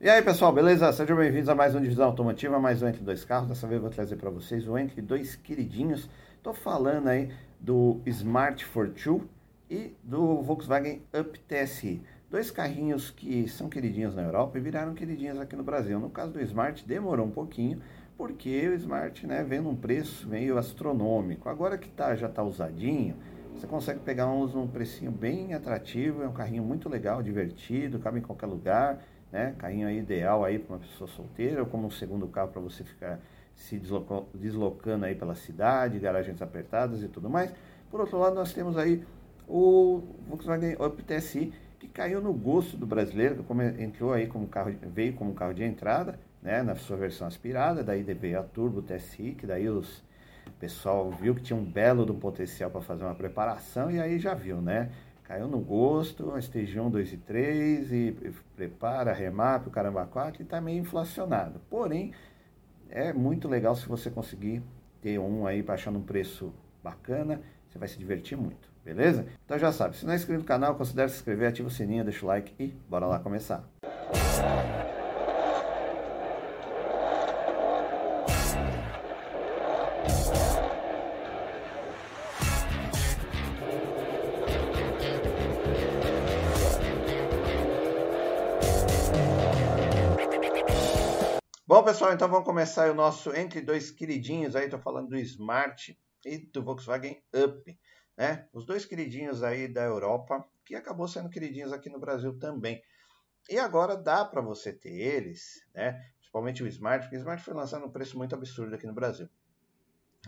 E aí pessoal, beleza? Sejam bem-vindos a mais um Divisão Automotiva, mais um Entre Dois Carros. Dessa vez eu vou trazer para vocês o Entre Dois Queridinhos. Estou falando aí do Smart Fortwo e do Volkswagen Up TSI. Dois carrinhos que são queridinhos na Europa e viraram queridinhos aqui no Brasil. No caso do Smart demorou um pouquinho, porque o Smart né, vem num preço meio astronômico. Agora que tá, já está usadinho, você consegue pegar uns num precinho bem atrativo. É um carrinho muito legal, divertido, cabe em qualquer lugar né? Carrinho aí ideal aí para uma pessoa solteira ou como um segundo carro para você ficar se deslocando aí pela cidade, garagens apertadas e tudo mais. Por outro lado, nós temos aí o Volkswagen Up TSI, que caiu no gosto do brasileiro, que entrou aí como carro, veio como carro de entrada, né, na sua versão aspirada, daí veio a Turbo TSI, que daí os pessoal viu que tinha um belo do potencial para fazer uma preparação e aí já viu, né? Caiu no gosto, 1, 2 e 3, e prepara, remap, o caramba 4, e está meio inflacionado. Porém, é muito legal se você conseguir ter um aí baixando um preço bacana, você vai se divertir muito, beleza? Então já sabe, se não é inscrito no canal, considere se inscrever, ativa o sininho, deixa o like e bora lá começar. Bom, pessoal, então vamos começar o nosso entre dois queridinhos aí, estou falando do Smart e do Volkswagen Up, né? Os dois queridinhos aí da Europa, que acabou sendo queridinhos aqui no Brasil também. E agora dá para você ter eles, né? Principalmente o Smart, porque o Smart foi lançado num preço muito absurdo aqui no Brasil.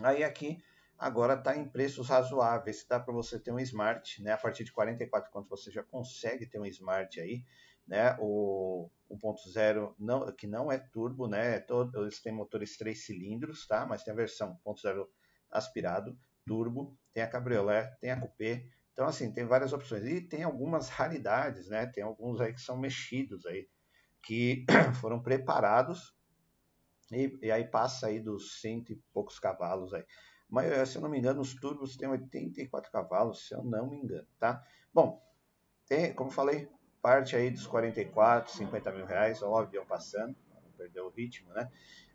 Aí aqui agora está em preços razoáveis, dá para você ter um Smart, né? A partir de 44 quanto você já consegue ter um Smart aí né? O 1.0 não, que não é turbo, né? É todo, eles têm motores três cilindros, tá? Mas tem a versão 1.0 aspirado, turbo, tem a cabriolé, tem a coupé. Então assim, tem várias opções e tem algumas raridades, né? Tem alguns aí que são mexidos aí, que foram preparados e, e aí passa aí dos cento e poucos cavalos aí. Mas se eu não me engano, os turbos têm 84 cavalos, se eu não me engano, tá? Bom, tem, como falei, parte aí dos 44, 50 mil reais, ó, o avião passando, não perder o ritmo, né?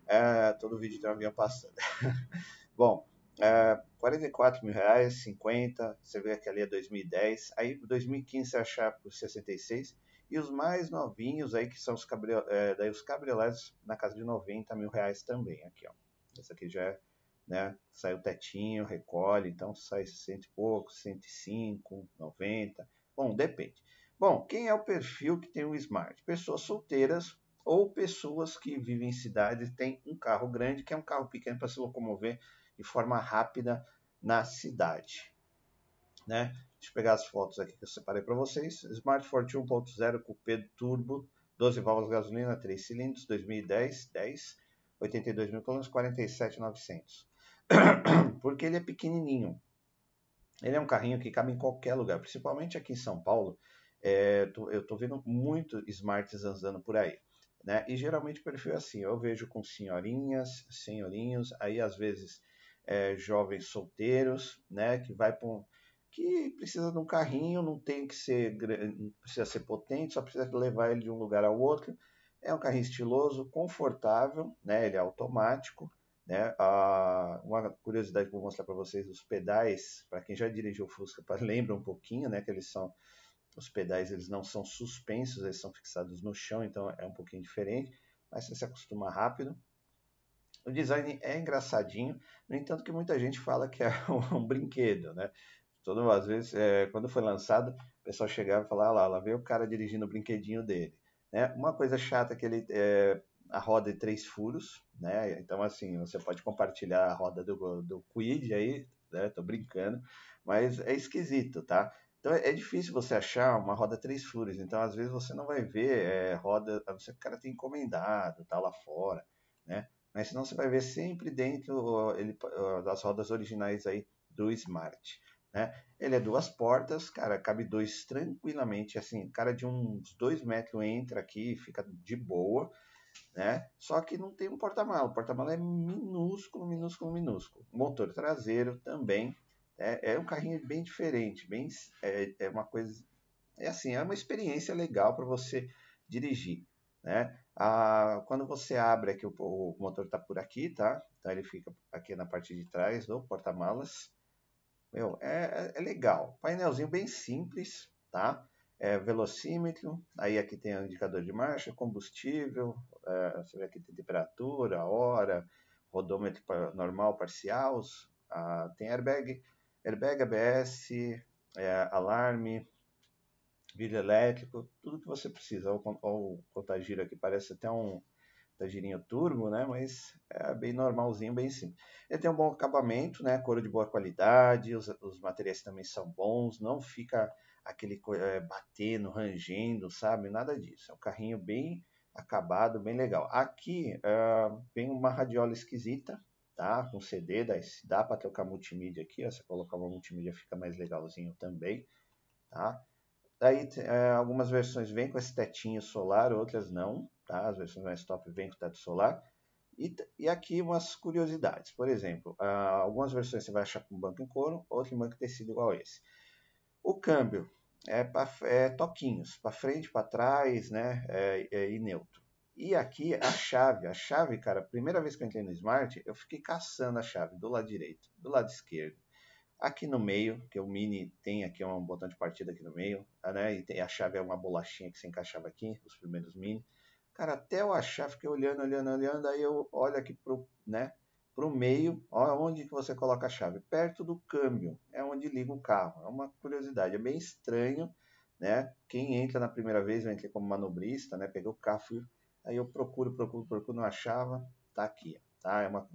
É, todo vídeo tem um avião passando. Bom, é, 44 mil reais, 50, você vê que ali é 2010, aí 2015 você achar por 66, e os mais novinhos aí, que são os, cabrio, é, daí os cabriolados na casa de 90 mil reais também, aqui ó. Esse aqui já é, né, sai o tetinho, recolhe, então sai cento e pouco, 105, 90, bom, depende. Bom, quem é o perfil que tem um smart? Pessoas solteiras ou pessoas que vivem em cidades e têm um carro grande, que é um carro pequeno para se locomover de forma rápida na cidade. Né? Deixa eu pegar as fotos aqui que eu separei para vocês. Smart Forte 1.0 Coupé Turbo, 12 válvulas gasolina, 3 cilindros, 2010, 10, 82 mil km, 47,900. Porque ele é pequenininho. Ele é um carrinho que cabe em qualquer lugar, principalmente aqui em São Paulo é, tô, eu estou vendo muito smarts andando por aí. Né? E geralmente o perfil é assim, eu vejo com senhorinhas, senhorinhos, aí às vezes é, jovens solteiros, né, que vai para um, que precisa de um carrinho, não tem que ser, não precisa ser potente, só precisa levar ele de um lugar ao outro. É um carrinho estiloso, confortável, né, ele é automático, né? Ah, uma curiosidade que eu vou mostrar para vocês, os pedais, para quem já dirigiu o Fusca, lembra um pouquinho, né, que eles são os pedais eles não são suspensos, eles são fixados no chão, então é um pouquinho diferente, mas você se acostuma rápido. O design é engraçadinho, no entanto que muita gente fala que é um, brinquedo, né? Todas as vezes, é, quando foi lançado, o pessoal chegava e falava, ah lá, lá veio o cara dirigindo o brinquedinho dele. Né? Uma coisa chata é que ele é a roda de três furos, né? Então assim, você pode compartilhar a roda do, do Quid aí, né? Tô brincando, mas é esquisito, tá? Então é, é difícil você achar uma roda três furos. Então, às vezes, você não vai ver é, roda, a não ser que o cara tenha encomendado, tá lá fora, né? Mas senão você vai ver sempre dentro ele, das rodas originais aí do Smart. Né? Ele é duas portas, cara, cabe dois tranquilamente, assim, cara de uns dois metros entra aqui, fica de boa, né? Só que não tem um porta-mala, o porta-mala é minúsculo, minúsculo, minúsculo. Motor traseiro também, é, é um carrinho bem diferente, bem, é, é uma coisa. É assim, é uma experiência legal para você dirigir. Né? Ah, quando você abre aqui, o, o motor está por aqui, tá? Então ele fica aqui na parte de trás do porta-malas. Meu, é, é, legal. Painelzinho bem simples, tá? É, velocímetro, aí aqui tem o indicador de marcha, combustível, é, você vê aqui tem temperatura, hora, rodômetro normal, parcial, tem airbag, airbag ABS, é, alarme, vidro elétrico, tudo que você precisa. Olha o contagiro aqui, parece até um tagirinho turbo, né? Mas é bem normalzinho, bem simples. Ele tem um bom acabamento, né? Couro de boa qualidade, os, os materiais também são bons, não fica aquele é, batendo, rangendo, sabe? Nada disso. É um carrinho bem acabado, bem legal. Aqui uh, vem uma radiola esquisita, tá? Com CD, dá, dá para trocar multimídia aqui, ó. Se colocar uma multimídia fica mais legalzinho também, tá? Daí é, algumas versões vêm com esse tetinho solar, outras não, tá? As versões mais top vêm com teto solar. E, e aqui umas curiosidades. Por exemplo, uh, algumas versões você vai achar com banco em couro, outro em banco tecido igual esse. O câmbio é, pra, é toquinhos, para frente, para trás, né? É, é, e neutro. E aqui a chave, a chave, cara, primeira vez que eu entrei no Smart, eu fiquei caçando a chave do lado direito, do lado esquerdo Aqui no meio, que o Mini tem aqui um botão de partida aqui no meio, né? E tem, a chave é uma bolachinha que você encaixava aqui, os primeiros Mini. Cara, até eu achar, fiquei olhando, olhando, olhando, aí eu olho aqui pro, né, pro meio, onde que você coloca a chave? Perto do câmbio, é onde liga o carro. É uma curiosidade, é bem estranho, né? Quem entra na primeira vez, eu entrei como manobrista, né? Peguei o carro, fui, aí eu procuro, procuro, procuro, não achava, tá aqui, tá? É uma,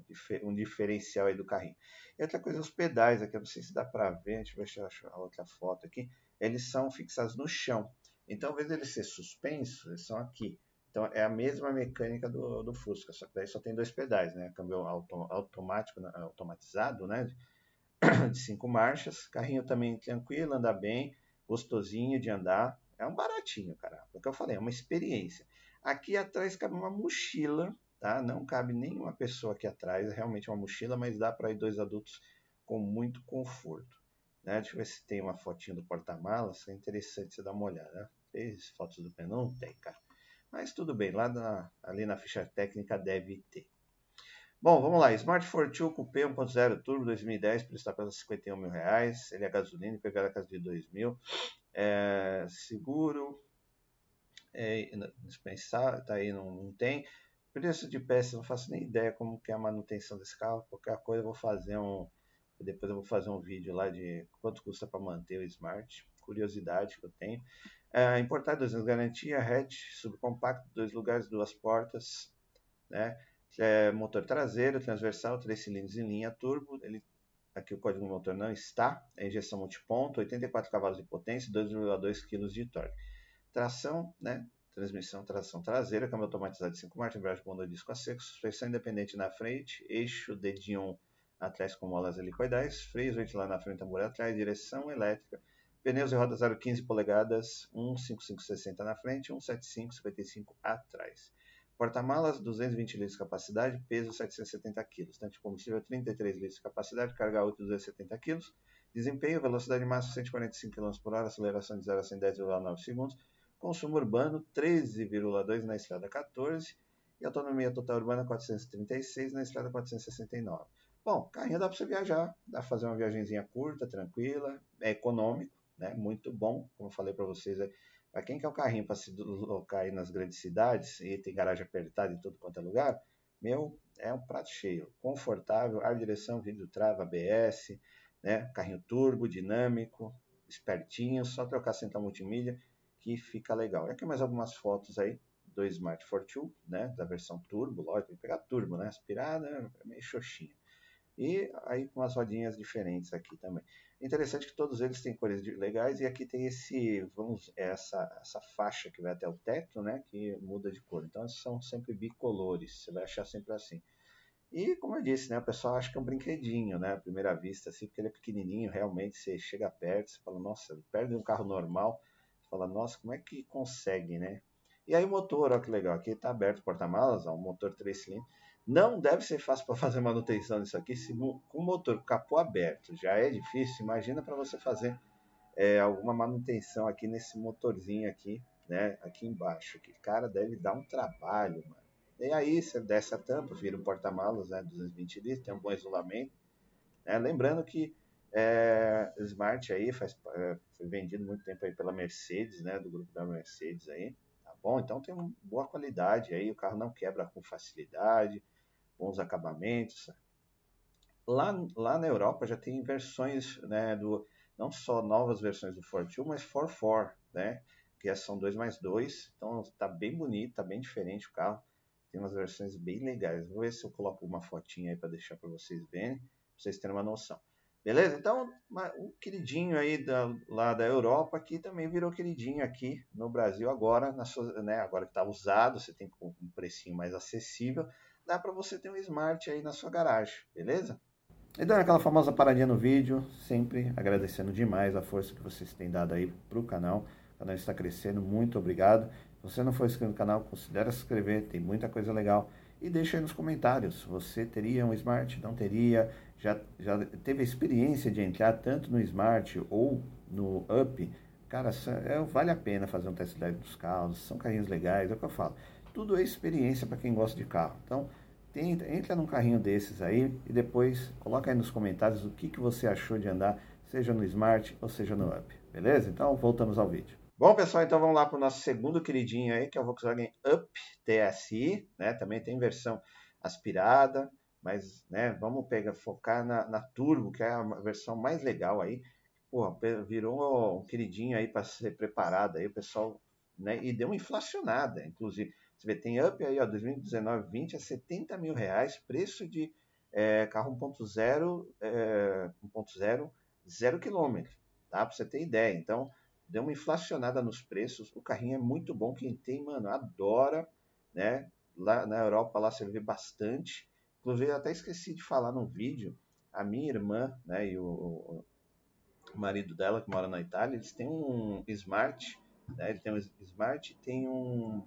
um diferencial aí do carrinho. E outra coisa, os pedais aqui, eu não sei se dá para ver, deixa eu ver se eu acho a outra foto aqui, eles são fixados no chão. Então, ao invés de eles ser suspensos, eles são aqui. Então, é a mesma mecânica do, do Fusca, só que daí só tem dois pedais, né? Câmbio auto, automático, automatizado, né? De cinco marchas. Carrinho também tranquilo, anda bem, gostosinho de andar. É um baratinho, cara. É o que eu falei, é uma experiência. Aqui atrás cabe uma mochila tá? Não cabe nenhuma pessoa aqui atrás, é realmente uma mochila, mas dá para ir dois adultos com muito conforto. Né? Deixa eu ver se tem uma fotinha do porta-malas, é interessante você dar uma olhada. Né? Fez fotos do pneu? Não tem, cara. Mas tudo bem, lá na, ali na ficha técnica deve ter. Bom, vamos lá. Smart Fortwo Coupé 1.0 Turbo 2010, preço está pelos 51 mil reais. Ele é gasolina, PVA da casa de 2 mil. É, seguro, é, dispensar, tá aí, não, não tem. Preço de peças, não faço nem ideia como que é a manutenção desse carro. Qualquer coisa eu vou fazer um. Depois eu vou fazer um vídeo lá de quanto custa para manter o Smart. Curiosidade que eu tenho. É, importar dois anos garantia, hatch, subcompacto, dois lugares, duas portas, né? É, motor traseiro, transversal, três cilindros em linha turbo. Ele, aqui o código do motor não está. É injeção multiponto, 84 cavalos de potência, 2,2 kg de torque. Tração, né? transmissão tração traseira, câmbio automatizado de 5 marchas, embreagem bunda disco a seco, suspensão independente na frente, eixo dedinho atrás com molas helicoidais, freios ventilar na frente, tambor atrás, direção elétrica, pneus e rodas 0,15 polegadas, 15560 na frente, 17555 atrás. Porta-malas, 220 litros de capacidade, peso 770 kg, tanque de combustível 33 litros de capacidade, carga útil 270 kg, desempenho, velocidade máxima 145 km por hora, aceleração de 0 a 110,9 segundos, Consumo urbano 13,2 na estrada 14 e autonomia total urbana 436 na estrada 469. Bom, carrinho dá para você viajar, dá para fazer uma viagemzinha curta, tranquila, é econômico, né? Muito bom, como eu falei para vocês. É, para quem quer um carrinho para se deslocar aí nas grandes cidades e tem garagem apertada em todo quanto é lugar, meu, é um prato cheio, confortável, ar direção, vidro trava, ABS, né? Carrinho turbo, dinâmico, espertinho, só trocar central multimídia que fica legal. E aqui mais algumas fotos aí do Smart Fortwo, né, da versão turbo, lógico, tem que pegar turbo, né, aspirada é meio xoxinha. E aí com umas rodinhas diferentes aqui também. Interessante que todos eles têm cores legais e aqui tem esse, vamos, essa, essa faixa que vai até o teto, né, que muda de cor. Então são sempre bicolores, você vai achar sempre assim. E como eu disse, né, o pessoal acha que é um brinquedinho, né, à primeira vista, assim, porque ele é pequenininho, realmente você chega perto, você fala, nossa, perto de um carro normal, fala, nossa, como é que consegue, né? E aí o motor, olha que legal, aqui está aberto o porta-malas, um motor 3 cilindros. Não deve ser fácil para fazer manutenção disso aqui, se, com o motor capô aberto já é difícil, imagina para você fazer é, alguma manutenção aqui nesse motorzinho aqui, né? Aqui embaixo, que cara deve dar um trabalho, mano. E aí você desce a tampa, vira um porta-malas, né? 220 litros, tem um bom isolamento. Né? Lembrando que é, Smart aí faz, é, foi vendido muito tempo aí pela Mercedes, né? Do grupo da Mercedes aí. Tá bom? Então tem uma boa qualidade aí, o carro não quebra com facilidade, bons acabamentos. Lá, lá na Europa já tem versões, né? Do, não só novas versões do Ford 2, mas 4 né? Que são 2 mais 2. Então tá bem bonito, tá bem diferente o carro. Tem umas versões bem legais. Vou ver se eu coloco uma fotinha aí para deixar para vocês verem, pra vocês terem uma noção. Beleza? Então, o queridinho aí da, lá da Europa aqui também virou queridinho aqui no Brasil agora, sua, né, agora que está usado, você tem um precinho mais acessível, dá para você ter um Smart aí na sua garagem, beleza? E dando aquela famosa paradinha no vídeo, sempre agradecendo demais a força que vocês têm dado aí para o canal. O canal está crescendo, muito obrigado. Se você não for inscrito no canal, considere se inscrever, tem muita coisa legal. E deixa aí nos comentários, você teria um Smart, não teria? Já, já teve a experiência de entrar tanto no Smart ou no Up? Cara, é, vale a pena fazer um test drive dos carros, são carrinhos legais, é o que eu falo. Tudo é experiência para quem gosta de carro. Então, tenta, entra num carrinho desses aí e depois coloca aí nos comentários o que, que você achou de andar, seja no Smart ou seja no Up. Beleza? Então, voltamos ao vídeo. Bom, pessoal, então vamos lá para o nosso segundo queridinho aí, que é o Volkswagen Up TSI, né? Também tem versão aspirada, mas, né, vamos pegar, focar na, na Turbo, que é a versão mais legal aí. Porra, virou um queridinho aí para ser preparado aí, o pessoal, né? E deu uma inflacionada, inclusive. Você vê, tem Up aí, ó, 2019, 20 a 70 mil reais, preço de é, carro 1.0, é, 1.0, 0 quilômetro, tá? Para você ter ideia. Então, deu uma inflacionada nos preços. O carrinho é muito bom. Quem tem, mano, adora, né? Lá na Europa, lá você vê bastante. Inclusive, até esqueci de falar no vídeo. A minha irmã, né, e o, o marido dela, que mora na Itália, eles têm um Smart, né? Ele tem um Smart e tem um,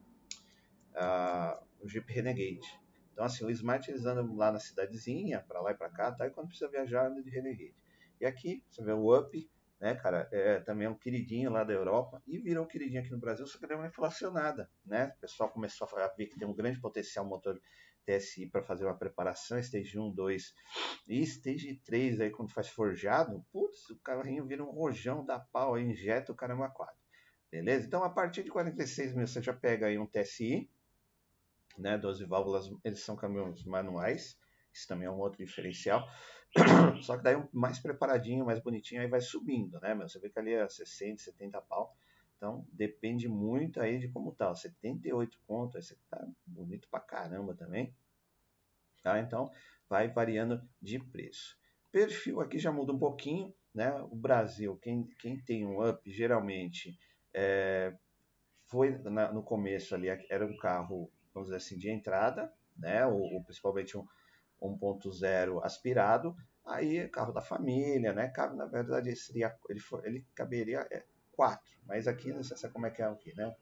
uh, um Jeep Renegade. Então, assim, o Smart eles andam lá na cidadezinha, para lá e para cá, tá? E quando precisa viajar, anda de Renegade. E aqui, você vê o Up, né, cara, é também é um queridinho lá da Europa e virou um queridinho aqui no Brasil, só que deu uma inflacionada, né? O pessoal começou a ver que tem um grande potencial motor TSI para fazer uma preparação, Stage 1, 2 e Stage 3 aí quando faz forjado, putz, o carrinho vira um rojão da pau, aí injeta o caramba 4. Beleza? Então a partir de 46 mil você já pega aí um TSI, né, 12 válvulas, eles são caminhões manuais, isso também é um outro diferencial. Só que daí mais preparadinho, mais bonitinho, aí vai subindo, né? Você vê que ali é 60, 70 pau. Então depende muito aí de como tá. 78 conto, esse tá bonito pra caramba também. Tá? Então vai variando de preço. Perfil aqui já muda um pouquinho, né? O Brasil, quem, quem tem um up, geralmente é, foi na, no começo ali, era um carro, vamos dizer assim, de entrada, né? Ou, ou principalmente um 1.0 aspirado, aí carro da família, né? Cabe, na verdade, seria, ele, ele caberia é, quatro, mas aqui não sei como é que é aqui, né?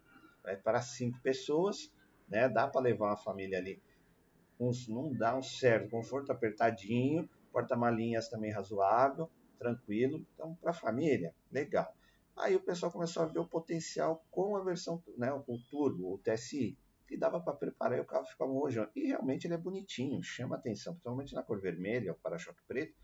É para cinco pessoas, né? Dá para levar uma família ali. Uns, não dá um certo conforto apertadinho, porta-malinhas também razoável, tranquilo. Então, para família, legal. Aí o pessoal começou a ver o potencial com a versão, né, o turbo, o TSI que dava para preparar e o carro ficava rojão. E realmente ele é bonitinho, chama atenção, principalmente na cor vermelha, o para-choque preto.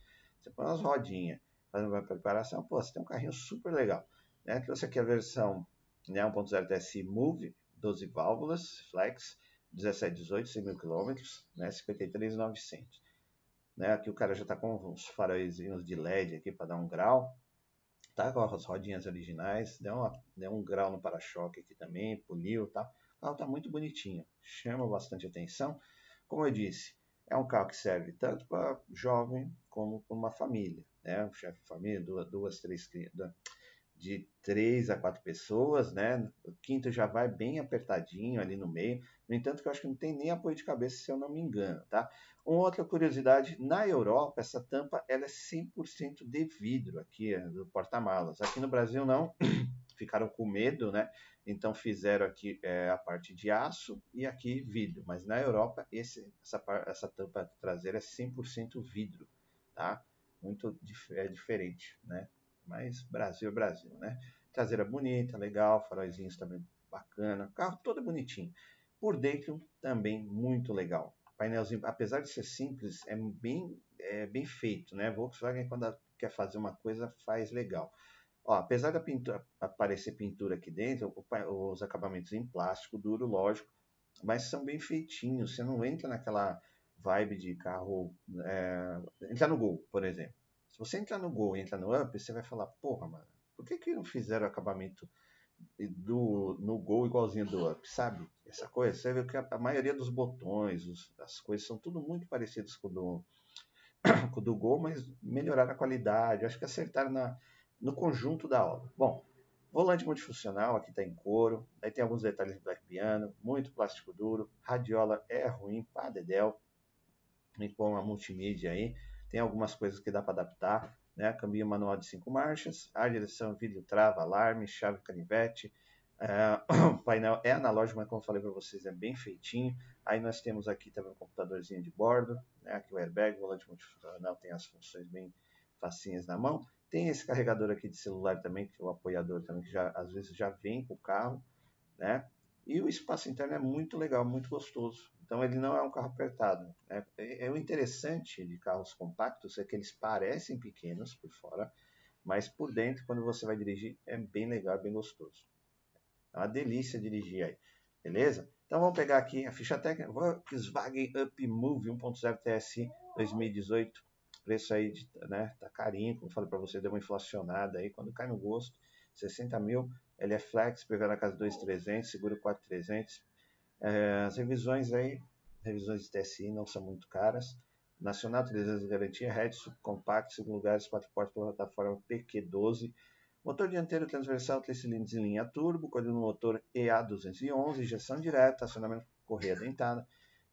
Você põe umas rodinhas, fazendo uma preparação, pô, você tem um carrinho super legal. Né? Trouxe aqui a versão né, 1.0 TSI Move, 12 válvulas, flex, 17, 18, 100 mil quilômetros, né, 53,900. Né, aqui o cara já está com uns faróizinhos de LED aqui para dar um grau. Tá com as rodinhas originais, deu, uma, deu um grau no para-choque aqui também, poliu, tá? O carro está muito bonitinho, chama bastante atenção. Como eu disse, é um carro que serve tanto para jovem como para uma família. Né? Um chefe de família, duas, duas três de três a quatro pessoas, né? O quinto já vai bem apertadinho ali no meio. No entanto, que eu acho que não tem nem apoio de cabeça, se eu não me engano, tá? Uma outra curiosidade, na Europa, essa tampa ela é 100% de vidro aqui, é, do porta-malas. Aqui no Brasil não, ficaram com medo, né? Então fizeram aqui é, a parte de aço e aqui vidro. Mas na Europa esse, essa, essa tampa traseira é 100% vidro, tá? Muito dif é diferente, né? Mas Brasil é Brasil, né? Traseira bonita, legal, faróizinhos também bacana, carro todo bonitinho. Por dentro também muito legal. Painelzinho, apesar de ser simples, é bem, é bem feito, né? Volkswagen quando quer fazer uma coisa faz legal. Ó, apesar da pintura aparecer pintura aqui dentro, os acabamentos em plástico duro, lógico, mas são bem feitinhos. Você não entra naquela vibe de carro. É, no Gol, por exemplo. Se você entrar no Gol e entrar no Up, você vai falar, porra, mano, por que, que não fizeram acabamento do, no Gol igualzinho do Up, sabe? Essa coisa, você vê que a, a maioria dos botões, os, as coisas são tudo muito parecidas com o do, com o do Gol, mas melhoraram a qualidade, acho que acertaram na, no conjunto da obra. Bom, volante multifuncional, aqui está em couro, aí tem alguns detalhes de black piano, muito plástico duro, radiola é ruim, pá, dedéu, com a multimídia aí, tem algumas coisas que dá para adaptar, né? Câmbio manual de cinco marchas, a direção, vídeo, trava, alarme, chave canivete, é, o painel é analógico, mas como eu falei para vocês, é bem feitinho. Aí nós temos aqui também um computadorzinho de bordo, né? aqui o airbag, o volante multifuncional tem as funções bem facinhas na mão. Tem esse carregador aqui de celular também, que é o apoiador também, que já, às vezes já vem com o carro, né? E o espaço interno é muito legal, muito gostoso. Então ele não é um carro apertado. Né? É, o interessante de carros compactos é que eles parecem pequenos por fora, mas por dentro, quando você vai dirigir, é bem legal, bem gostoso. É uma delícia dirigir aí, beleza? Então vamos pegar aqui a ficha técnica, Volkswagen Up Move 1.0 TSI 2018, preço aí de, né, tá carinho, como falei para você, deu uma inflacionada aí, quando cai no gosto, 60 mil, ele é flex, PV na casa 2.300, seguro 4.300. É, as revisões aí, revisões de TSI não são muito caras. Nacional, 300 de garantia, head subcompact, segundo lugares, 4 portas pela plataforma PQ12. Motor dianteiro transversal, 3 cilindros em linha turbo, código no motor EA211, injeção direta, acionamento correia dentada,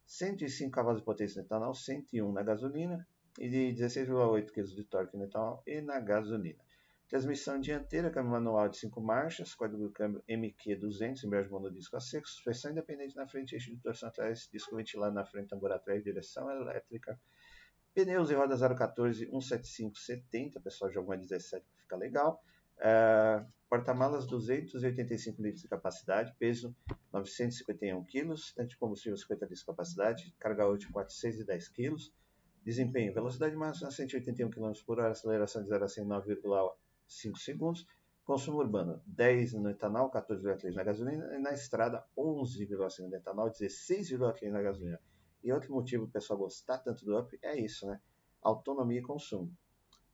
105 cavalos de potência no etanol, 101 na gasolina e de 16,8 kg de torque no etanol e na gasolina. Transmissão dianteira, câmbio manual de 5 marchas, código do câmbio MQ200, embreagem monodisco a seco, suspensão independente na frente, eixo de torção atrás, disco ventilado na frente, tambor atrás, direção elétrica. Pneus e roda 014 175 70, pessoal joga uma 17 fica legal. Uh, Porta-malas 285 litros de capacidade, peso 951 kg, tanque de combustível 50 litros de capacidade, carga útil 410 kg. Desempenho, velocidade máxima 181 km por hora, aceleração de 0 a 100 9,1 5 segundos. Consumo urbano, 10 no etanol, 14,3 na gasolina. E na estrada, 11,5 no etanol, 16,3 na gasolina. E outro motivo o pessoal gostar tanto do Up é isso, né? Autonomia e consumo.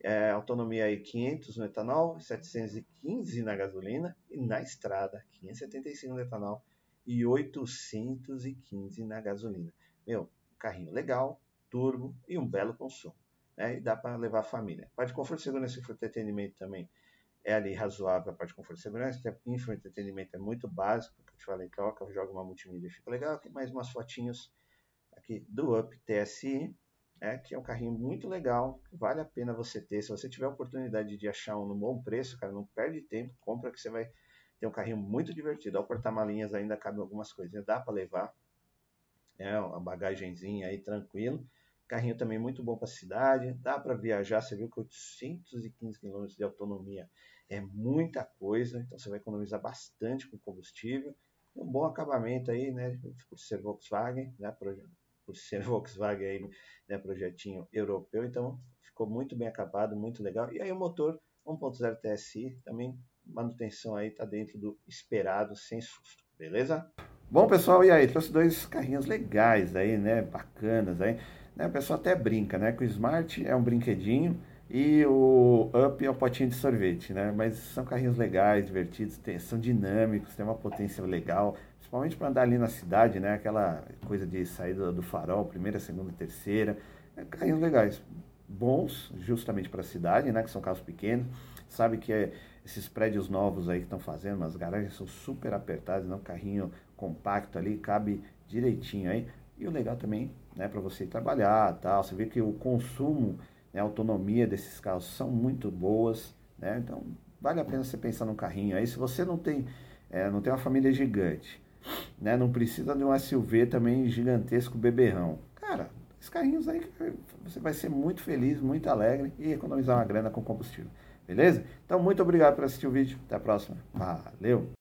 É, autonomia aí 500 no etanol, 715 na gasolina e na estrada 575 no etanol e 815 na gasolina. Meu, carrinho legal, turbo e um belo consumo né? E dá para levar a família. Parte de conforto segurança e entretenimento também é ali razoável a parte de conforto e segurança. Info entretenimento é muito básico, que eu te falei, troca, joga uma multimídia, fica legal. Aqui mais umas fotinhos aqui do Up TSI, é, que é um carrinho muito legal, vale a pena você ter. Se você tiver a oportunidade de achar um no bom preço, cara, não perde tempo, compra que você vai ter um carrinho muito divertido. Ao porta-malinhas ainda cabe algumas coisinhas, dá para levar. É, uma bagagenzinha aí tranquilo. Carrinho também muito bom para a cidade, dá para viajar. Você viu que 815 km de autonomia é muita coisa, então você vai economizar bastante com combustível. Um bom acabamento aí, né, por ser Volkswagen, né, por ser Volkswagen aí, né, projetinho europeu, então ficou muito bem acabado, muito legal. E aí o motor 1.0 TSI também manutenção aí tá dentro do esperado, sem susto, beleza? Bom pessoal, e aí trouxe dois carrinhos legais aí, né, bacanas aí. Né? O pessoal até brinca, né? Que o Smart é um brinquedinho e o Up é um potinho de sorvete, né? Mas são carrinhos legais, divertidos, tem, são dinâmicos, tem uma potência legal, principalmente para andar ali na cidade, né? Aquela coisa de sair do, farol, primeira, segunda, terceira. É, carrinhos legais, bons justamente para a cidade, né? Que são carros pequenos. Sabe que é, esses prédios novos aí que estão fazendo, as garagens são super apertadas, não? Carrinho compacto ali, cabe direitinho aí. E o legal também, né, para você trabalhar, tal, você vê que o consumo, né, a autonomia desses carros são muito boas, né? Então, vale a pena você pensar num carrinho. Aí se você não tem, é, não tem uma família gigante, né, não precisa de um SUV também gigantesco beberrão. Cara, esses carrinhos aí você vai ser muito feliz, muito alegre e economizar uma grana com combustível. Beleza? Então, muito obrigado por assistir o vídeo. Até a próxima. Valeu!